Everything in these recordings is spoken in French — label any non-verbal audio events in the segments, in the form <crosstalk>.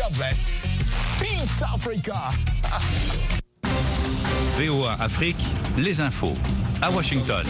God bless. Peace Africa. <laughs> VOA Afrique, les infos à Washington.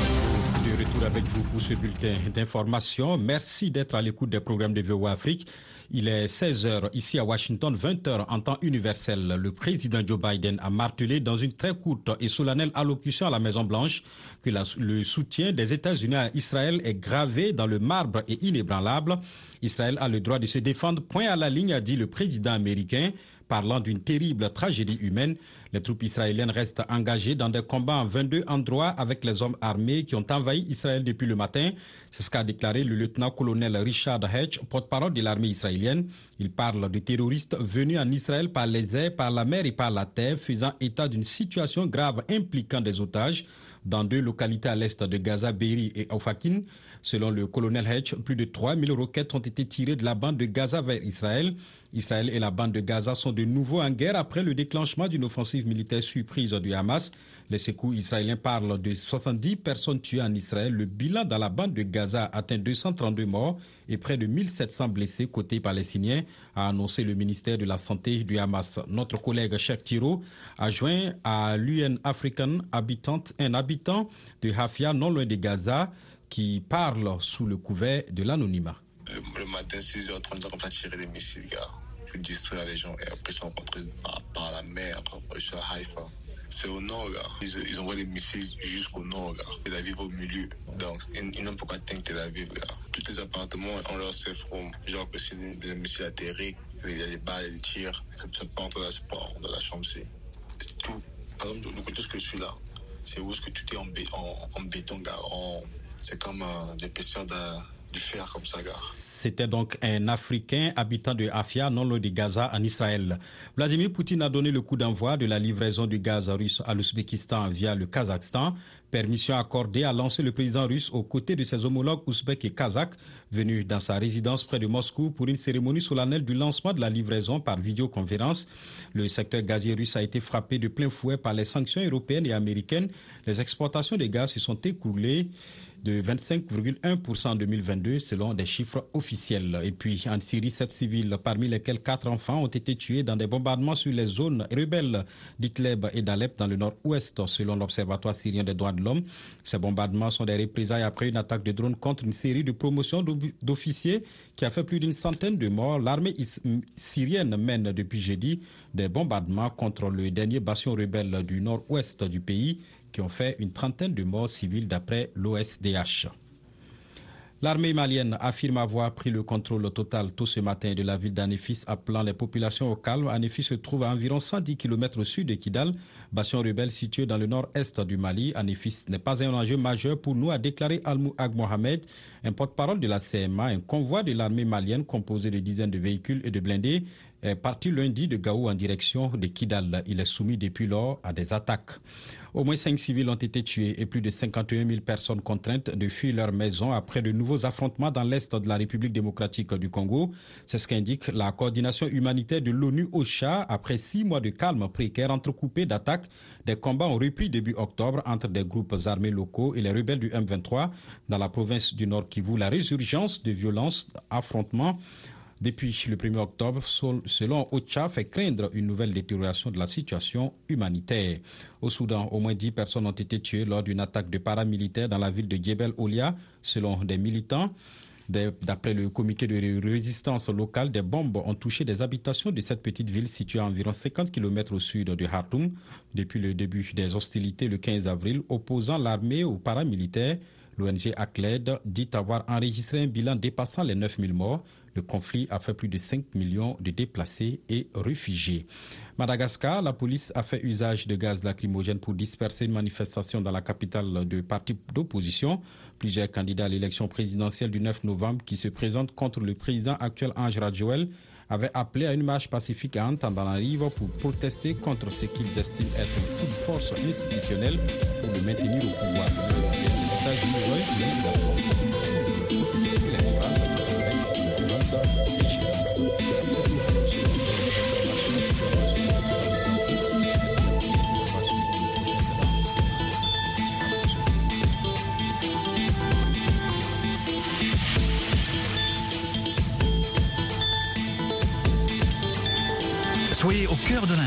Avec vous pour ce bulletin d'information. Merci d'être à l'écoute des programmes de VOA Afrique. Il est 16h ici à Washington, 20h en temps universel. Le président Joe Biden a martelé dans une très courte et solennelle allocution à la Maison-Blanche que le soutien des États-Unis à Israël est gravé dans le marbre et inébranlable. Israël a le droit de se défendre. Point à la ligne, a dit le président américain parlant d'une terrible tragédie humaine. Les troupes israéliennes restent engagées dans des combats en 22 endroits avec les hommes armés qui ont envahi Israël depuis le matin. C'est ce qu'a déclaré le lieutenant-colonel Richard Hedge, porte-parole de l'armée israélienne. Il parle de terroristes venus en Israël par les airs, par la mer et par la terre, faisant état d'une situation grave impliquant des otages dans deux localités à l'est de Gaza, Beiri et Ofakin. Selon le colonel Hedge, plus de 3000 roquettes ont été tirées de la bande de Gaza vers Israël. Israël et la bande de Gaza sont de nouveau en guerre après le déclenchement d'une offensive militaire surprise du Hamas. Les secours israéliens parlent de 70 personnes tuées en Israël. Le bilan dans la bande de Gaza atteint 232 morts et près de 1700 blessés côté palestinien, a annoncé le ministère de la Santé du Hamas. Notre collègue Cheikh Tiro a joint à l'UN African habitante, un habitant de Hafia, non loin de Gaza, qui parle sous le couvert de l'anonymat. Le, matin, 6h30, on va tirer des missiles, gars. Je distraire les gens et après, ils sont rentrés par, la mer, après, je suis à Haïfa. C'est au nord, gars. Ils, ils envoient les missiles jusqu'au nord, gars. Tel Aviv au milieu. Donc, ils, n'ont pas atteindre Tel Aviv, gars. Tous les appartements, on leur sait from. Genre que c'est des missiles atterrés, il y a les balles, les tirs. Ça, ça part entre la, dans la chambre, c'est tout. Par exemple, de côté, que je suis là, c'est où est-ce que tout est en, bé en, en béton, gars. C'est comme euh, des du fer, comme ça. C'était donc un Africain habitant de Afia, non loin de Gaza, en Israël. Vladimir Poutine a donné le coup d'envoi de la livraison du gaz russe à l'Ouzbékistan via le Kazakhstan. Permission accordée à lancer le président russe aux côtés de ses homologues ouzbeks et kazakhs venus dans sa résidence près de Moscou pour une cérémonie solennelle du lancement de la livraison par vidéoconférence. Le secteur gazier russe a été frappé de plein fouet par les sanctions européennes et américaines. Les exportations de gaz se sont écoulées de 25,1% en 2022 selon des chiffres officiels. Et puis en Syrie, sept civils, parmi lesquels quatre enfants, ont été tués dans des bombardements sur les zones rebelles d'Itleb et d'Alep dans le nord-ouest selon l'Observatoire syrien des droits de l'homme. Ces bombardements sont des représailles après une attaque de drone contre une série de promotions d'officiers qui a fait plus d'une centaine de morts. L'armée syrienne mène depuis jeudi des bombardements contre le dernier bastion rebelle du nord-ouest du pays qui ont fait une trentaine de morts civiles d'après l'OSDH. L'armée malienne affirme avoir pris le contrôle total tout ce matin de la ville d'Anefis, appelant les populations au calme. Anefis se trouve à environ 110 km au sud de Kidal, bastion rebelle situé dans le nord-est du Mali. Anefis n'est pas un enjeu majeur pour nous, a déclaré Almou Ag Mohamed, un porte-parole de la CMA. Un convoi de l'armée malienne composé de dizaines de véhicules et de blindés est parti lundi de Gao en direction de Kidal. Il est soumis depuis lors à des attaques. Au moins cinq civils ont été tués et plus de 51 000 personnes contraintes de fuir leur maison après de nouveaux affrontements dans l'est de la République démocratique du Congo. C'est ce qu'indique la coordination humanitaire de l'ONU OCHA après six mois de calme précaire entrecoupé d'attaques. Des combats ont repris début octobre entre des groupes armés locaux et les rebelles du M23 dans la province du Nord Kivu. La résurgence de violences, affrontements depuis le 1er octobre, selon OCHA, fait craindre une nouvelle détérioration de la situation humanitaire. Au Soudan, au moins 10 personnes ont été tuées lors d'une attaque de paramilitaires dans la ville de Djebel Olia, selon des militants. D'après le comité de résistance locale, des bombes ont touché des habitations de cette petite ville située à environ 50 km au sud de Khartoum depuis le début des hostilités le 15 avril, opposant l'armée aux paramilitaires. L'ONG ACLED dit avoir enregistré un bilan dépassant les 9000 morts. Le conflit a fait plus de 5 millions de déplacés et réfugiés. Madagascar, la police a fait usage de gaz lacrymogène pour disperser une manifestation dans la capitale de parti d'opposition. Plusieurs candidats à l'élection présidentielle du 9 novembre qui se présentent contre le président actuel Ange Radjoel avaient appelé à une marche pacifique à Antananarivo pour protester contre ce qu'ils estiment être une force institutionnelle pour le maintenir au pouvoir.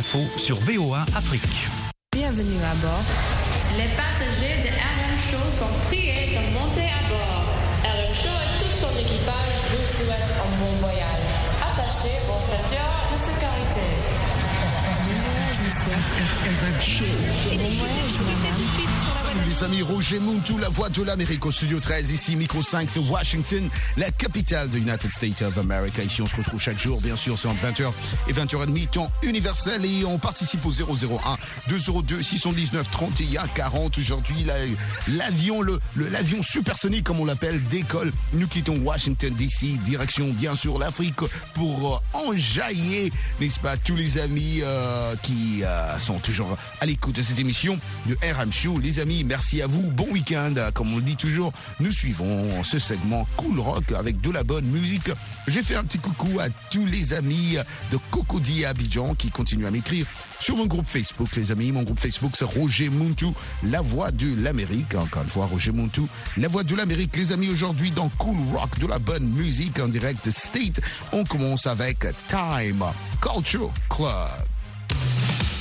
L'info sur VOA Afrique. Bienvenue à bord. Les passagers de RM Show sont priés de monter à bord. RM Show et tout son équipage vous souhaitent un bon voyage. Attachez vos ceintures de sécurité. Bon voyage, monsieur. Bon voyage, madame. Les amis, Roger Muntu, la voix de l'Amérique au studio 13, ici Micro 5, c'est Washington, la capitale de United States of America. Ici, on se retrouve chaque jour, bien sûr, c'est entre 20h et 20h30, temps universel, et on participe au 001 202 619 31 40. Aujourd'hui, la- l'avion, le- l'avion supersonique, comme on l'appelle, décolle. Nous quittons Washington DC, direction, bien sûr, l'Afrique pour euh, enjailler, n'est-ce pas, tous les amis euh, qui euh, sont toujours à l'écoute de cette émission de RM Show. Les amis, merci à vous. Bon week-end. Comme on le dit toujours, nous suivons ce segment Cool Rock avec de la bonne musique. J'ai fait un petit coucou à tous les amis de Cocody à Abidjan qui continuent à m'écrire sur mon groupe Facebook, les amis. Mon groupe Facebook, c'est Roger Muntu, la voix de l'Amérique. Encore une fois, Roger Muntu, la voix de l'Amérique. Les amis, aujourd'hui, dans Cool Rock, de la bonne musique en direct State, on commence avec Time Culture Club.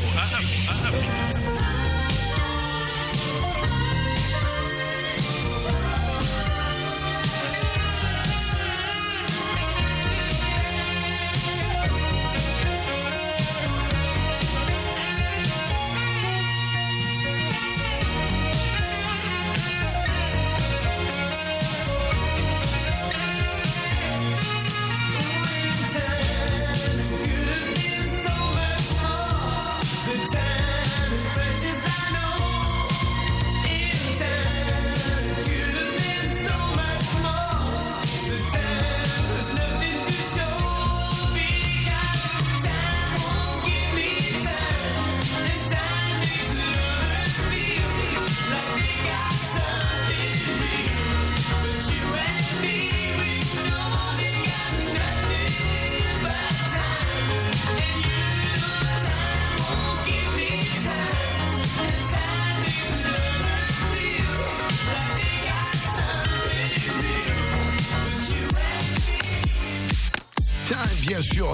Oh Ajá, ajá.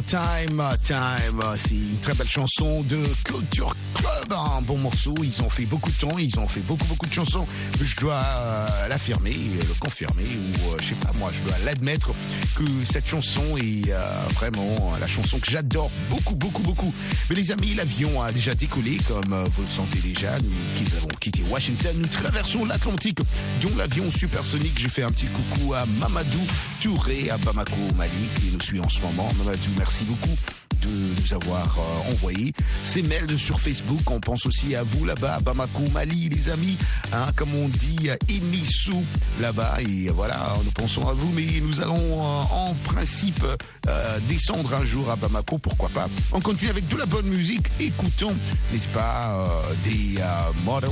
Time, Time. C'est une très belle chanson de Culture Club. Un bon morceau. Ils ont fait beaucoup de temps. Ils ont fait beaucoup, beaucoup de chansons. Je dois euh, l'affirmer, le confirmer, ou euh, je sais pas moi, je dois l'admettre que cette chanson est euh, vraiment la chanson que j'adore beaucoup, beaucoup, beaucoup. Mais les amis, l'avion a déjà décollé, comme euh, vous le sentez déjà. Nous avons quitté Washington. Nous traversons l'Atlantique, dont l'avion supersonique. J'ai fait un petit coucou à Mamadou Touré à Bamako, au Mali, qui nous suit en ce moment. Mamadou, merci beaucoup de nous avoir euh, envoyé ces mails sur Facebook. On pense aussi à vous là-bas, Bamako, Mali, les amis. Hein, comme on dit, Inissou là-bas. Et voilà, nous pensons à vous. Mais nous allons euh, en principe euh, descendre un jour à Bamako, pourquoi pas. On continue avec de la bonne musique. Écoutons, n'est-ce pas, des Models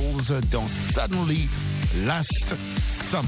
dans Suddenly Last Summer.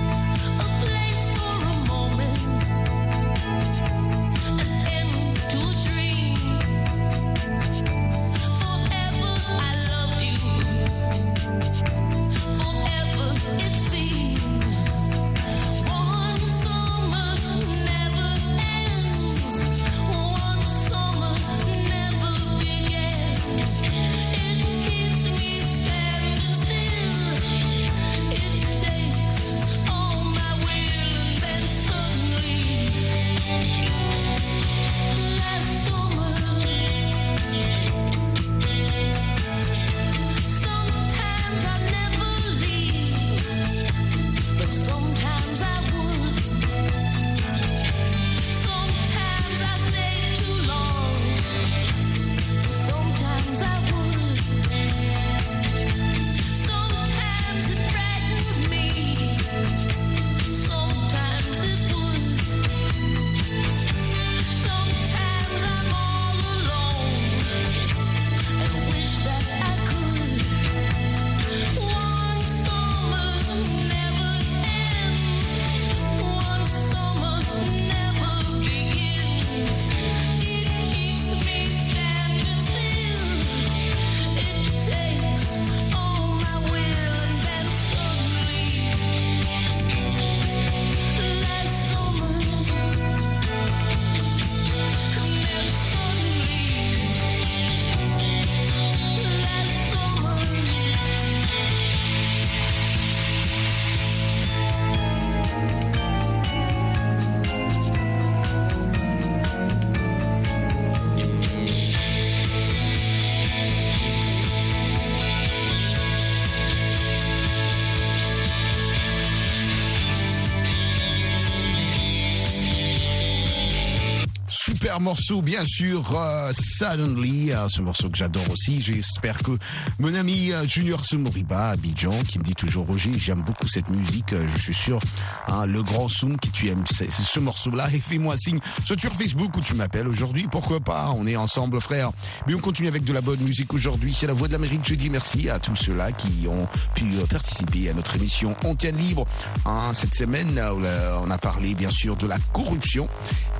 Super morceau, bien sûr, euh, Suddenly, euh, ce morceau que j'adore aussi. J'espère que mon ami euh, Junior Sumoriba, Abidjan, qui me dit toujours Roger, j'aime beaucoup cette musique. euh, je suis sûr, hein, le grand Soum, qui tu aimes c'est- ce morceau-là, et fais-moi signe, sur Facebook ou tu m'appelles aujourd'hui, pourquoi pas, on est ensemble, frère. Mais on continue avec de la bonne musique aujourd'hui. C'est la Voix de l'Amérique. Je dis merci à tous ceux-là qui ont pu euh, participer à notre émission Antenne Libre. Hein, cette semaine, on a- parlé bien sûr de la corruption.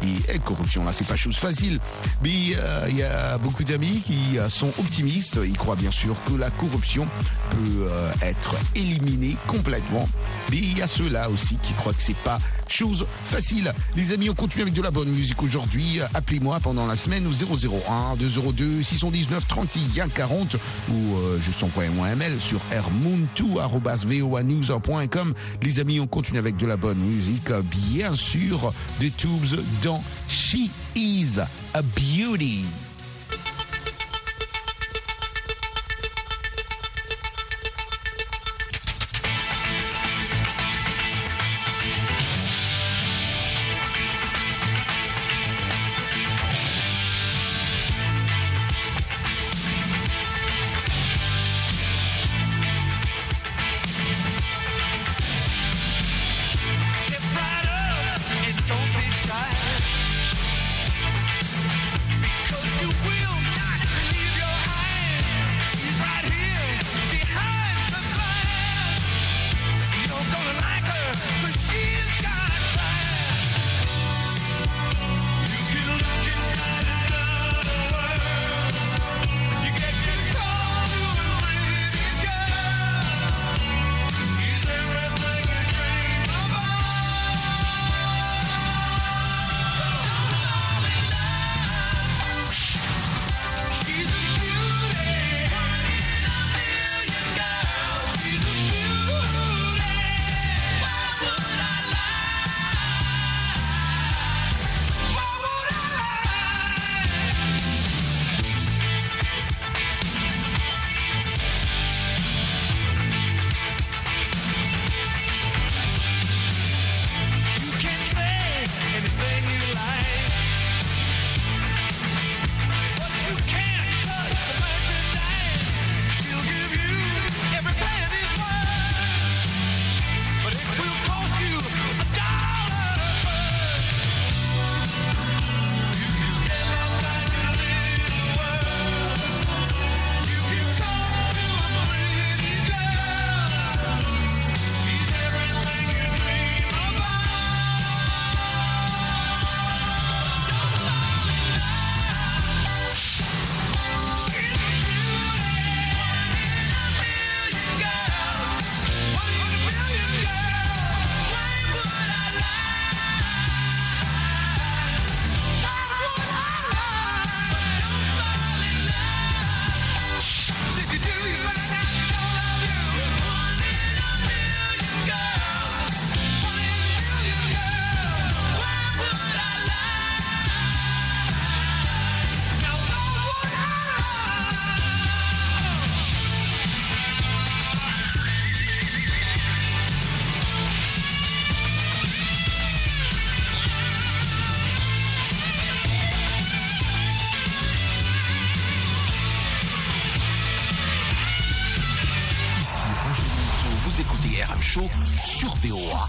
Et, eh, corruption, c'est pas chose facile. Mais euh, il y a beaucoup d'amis qui euh, sont optimistes. Ils croient bien sûr que la corruption peut euh, être éliminée complètement. Mais il y a ceux-là aussi qui croient que c'est pas chose facile. Les amis, on continue avec de la bonne musique aujourd'hui. Appelez-moi pendant la semaine au 001 202 619 31 40 ou euh, juste envoyez-moi un mail sur rmoon2@voanews.com. Les amis, on continue avec de la bonne musique. Bien sûr, des tubes dans She is a Beauty. Sur VOA.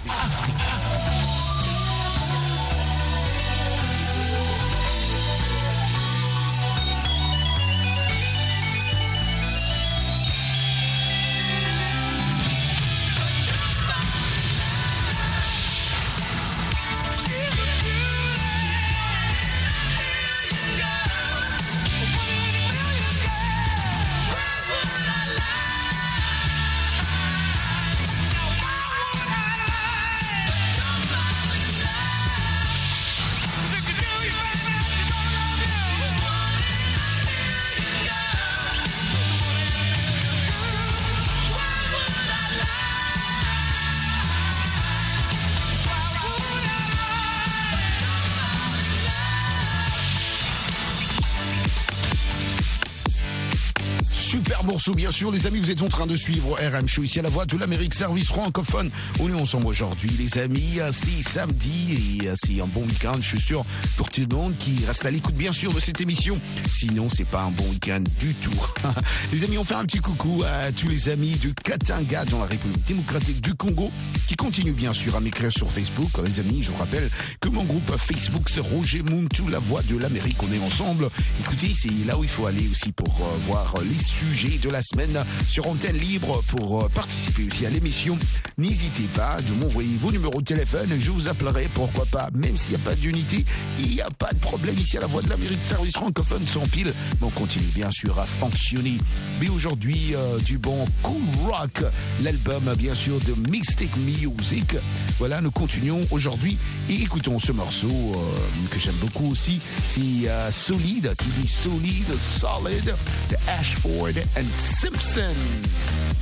Morceau, bien sûr. Les amis, vous êtes en train de suivre RM Show ici à la voix de l'Amérique, service francophone. On est ensemble aujourd'hui, les amis? C'est samedi et c'est un bon week-end, je suis sûr, pour tout le monde qui reste à l'écoute, bien sûr, de cette émission. Sinon, c'est pas un bon week-end du tout. <laughs> les amis, on fait un petit coucou à tous les amis du Katanga dans la République démocratique du Congo qui continuent, bien sûr, à m'écrire sur Facebook. Les amis, je vous rappelle que mon groupe Facebook, c'est Roger Muntu, la voix de l'Amérique. On est ensemble. Écoutez, c'est là où il faut aller aussi pour euh, voir les sujets de la semaine sur antenne libre pour euh, participer aussi à l'émission. N'hésitez pas de m'envoyer vos numéros de téléphone. Je vous appellerai, pourquoi pas, même s'il n'y a pas d'unité. Il n'y a pas de problème ici à la voix de l'Amérique, service francophone sans pile. Mais on continue bien sûr à fonctionner. Mais aujourd'hui, euh, du bon Cool Rock, l'album bien sûr de Mystic Music. Voilà, nous continuons aujourd'hui et écoutons ce morceau euh, que j'aime beaucoup aussi. C'est euh, Solide, qui dit Solide, Solid, de Ashford Simpson.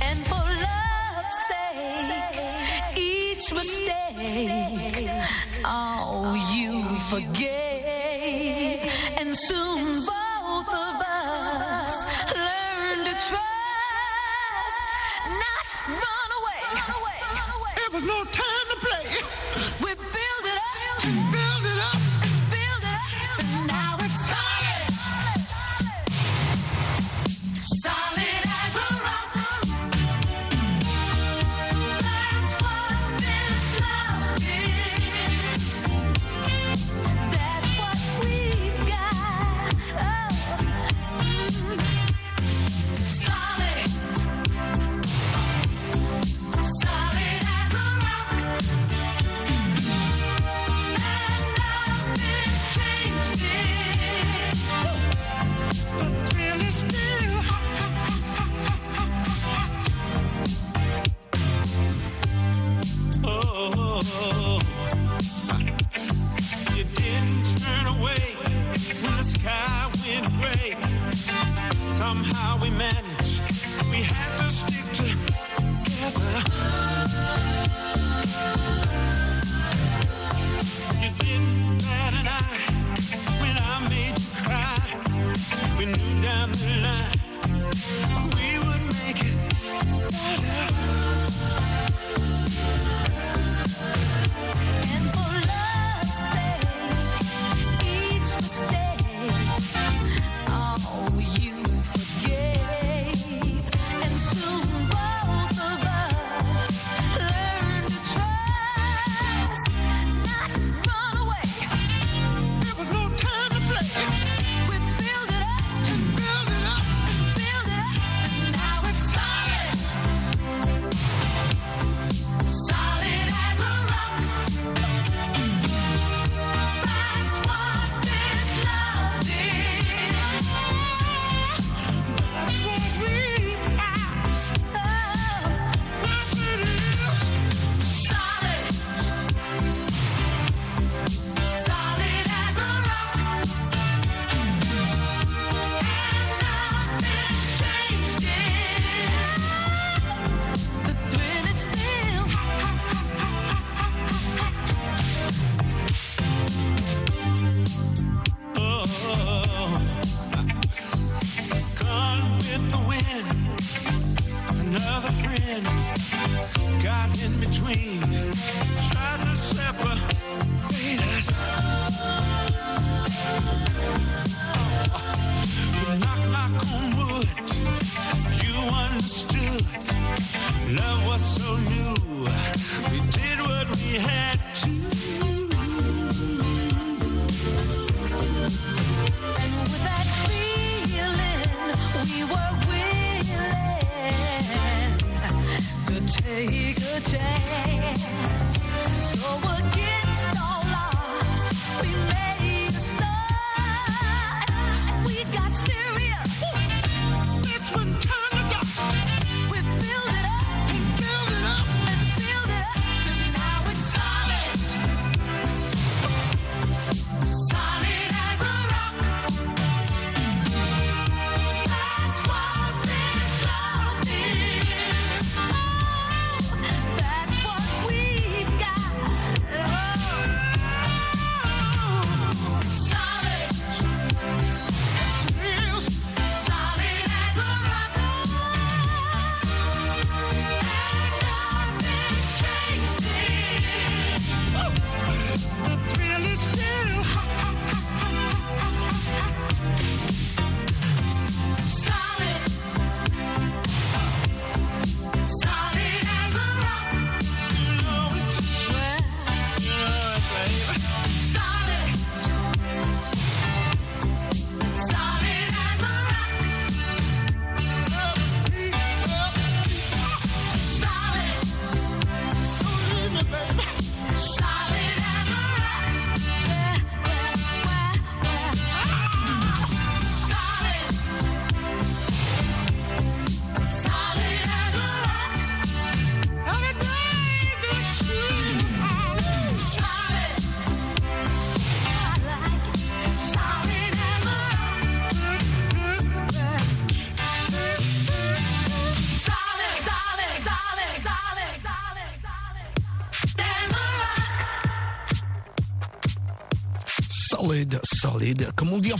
And for love's sake, each mistake, oh, you forgave. And soon both of us learn to trust, not run away. It was no time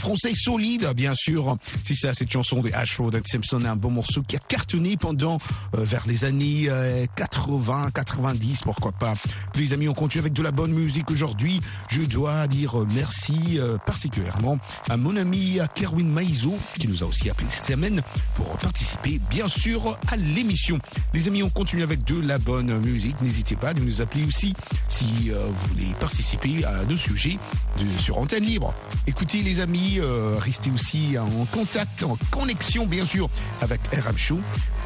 français, solide, bien sûr. Si c'est cette chanson de Ashford and Simpson, un bon morceau qui a cartonné pendant euh, vers les années euh, 80, 90, pourquoi pas. Les amis, on continue avec de la bonne musique aujourd'hui. Je dois dire euh, merci euh, particulièrement à mon ami à Kerwin Maizo, qui nous a aussi appelé cette semaine pour participer, bien sûr, à l'émission. Les amis, on continue avec de la bonne musique. N'hésitez pas de nous appeler aussi si euh, vous voulez participer à nos sujets sur antenne libre. Écoutez, les amis, euh, restez aussi en contact, en connexion, bien sûr, avec RM Show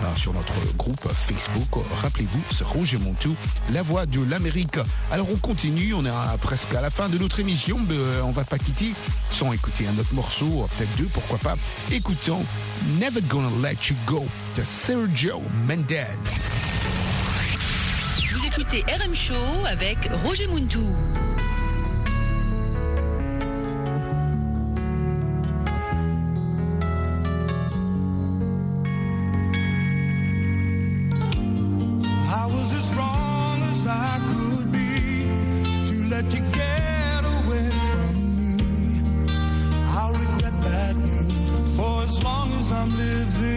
euh, sur notre groupe Facebook. Rappelez-vous, c'est Roger Montou, la voix de l'Amérique. Alors, on continue. On est presque à la fin de notre émission. mais, euh, on va pas quitter sans écouter un autre morceau, peut-être deux, pourquoi pas. Écoutons Never Gonna Let You Go de Sergio Mendez. Vous écoutez RM Show avec Roger Muntou. I'm living.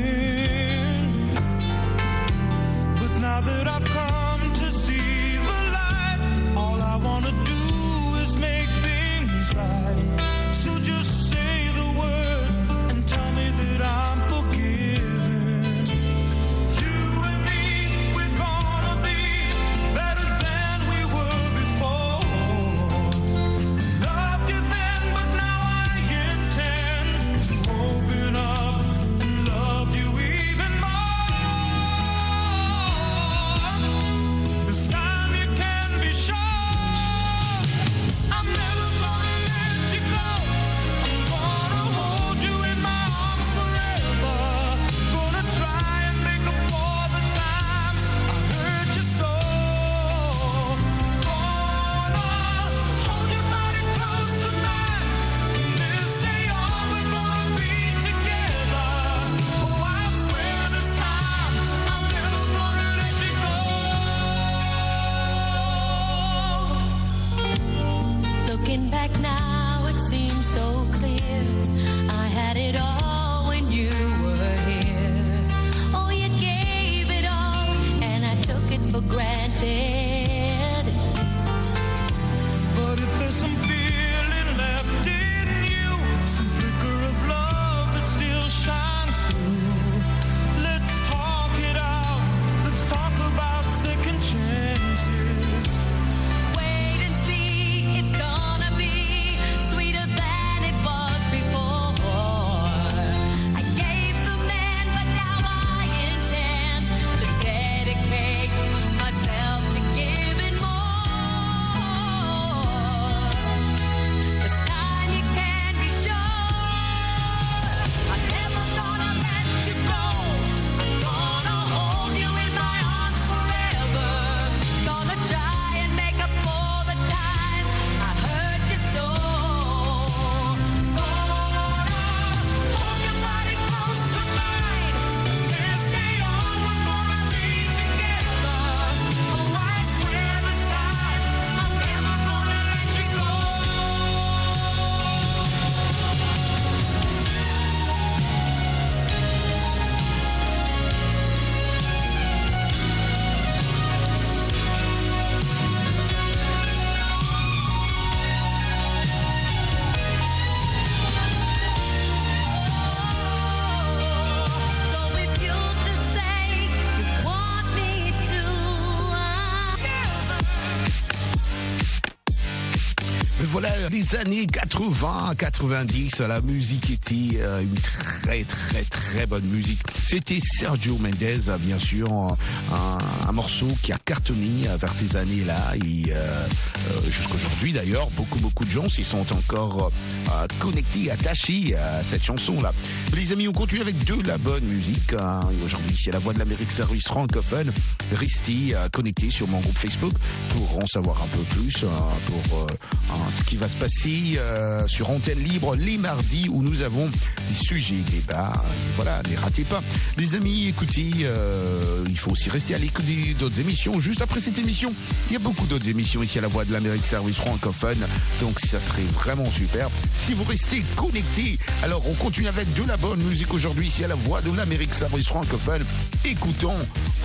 Années 80, 90, la musique était euh, une très, très, très bonne musique. C'était Sergio Mendes, euh, bien sûr, un, un morceau qui a cartonné vers ces années-là et euh, euh, jusqu'aujourd'hui d'ailleurs, beaucoup, beaucoup de gens s'y sont encore euh, connectés, attachés à cette chanson-là. Les amis, on continue avec de la bonne musique. hein. Aujourd'hui, c'est la voix de l'Amérique Service francophone. Restez euh, connectés sur mon groupe Facebook pour en savoir un peu plus euh, pour hein, ce qui va se passer euh, sur antenne libre les mardis où nous avons des sujets, débats. Voilà, ne ratez pas. Les amis, écoutez, euh, il faut aussi rester à l'écoute d'autres émissions. Juste après cette émission, il y a beaucoup d'autres émissions ici à la Voix de l'Amérique Service francophone. Donc ça serait vraiment super si vous restez connectés. Alors on continue avec de la bonne musique aujourd'hui ici à la Voix de l'Amérique Service francophone. Écoutons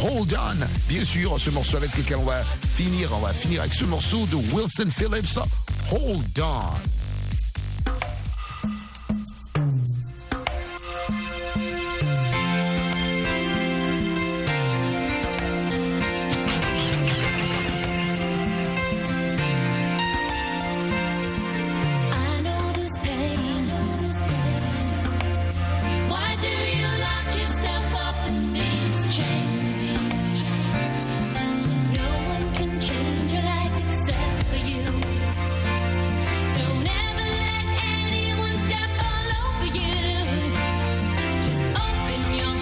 Hold On. Bien sûr, ce morceau avec lequel on va finir. On va finir avec ce morceau de Wilson Phillips. Hold On.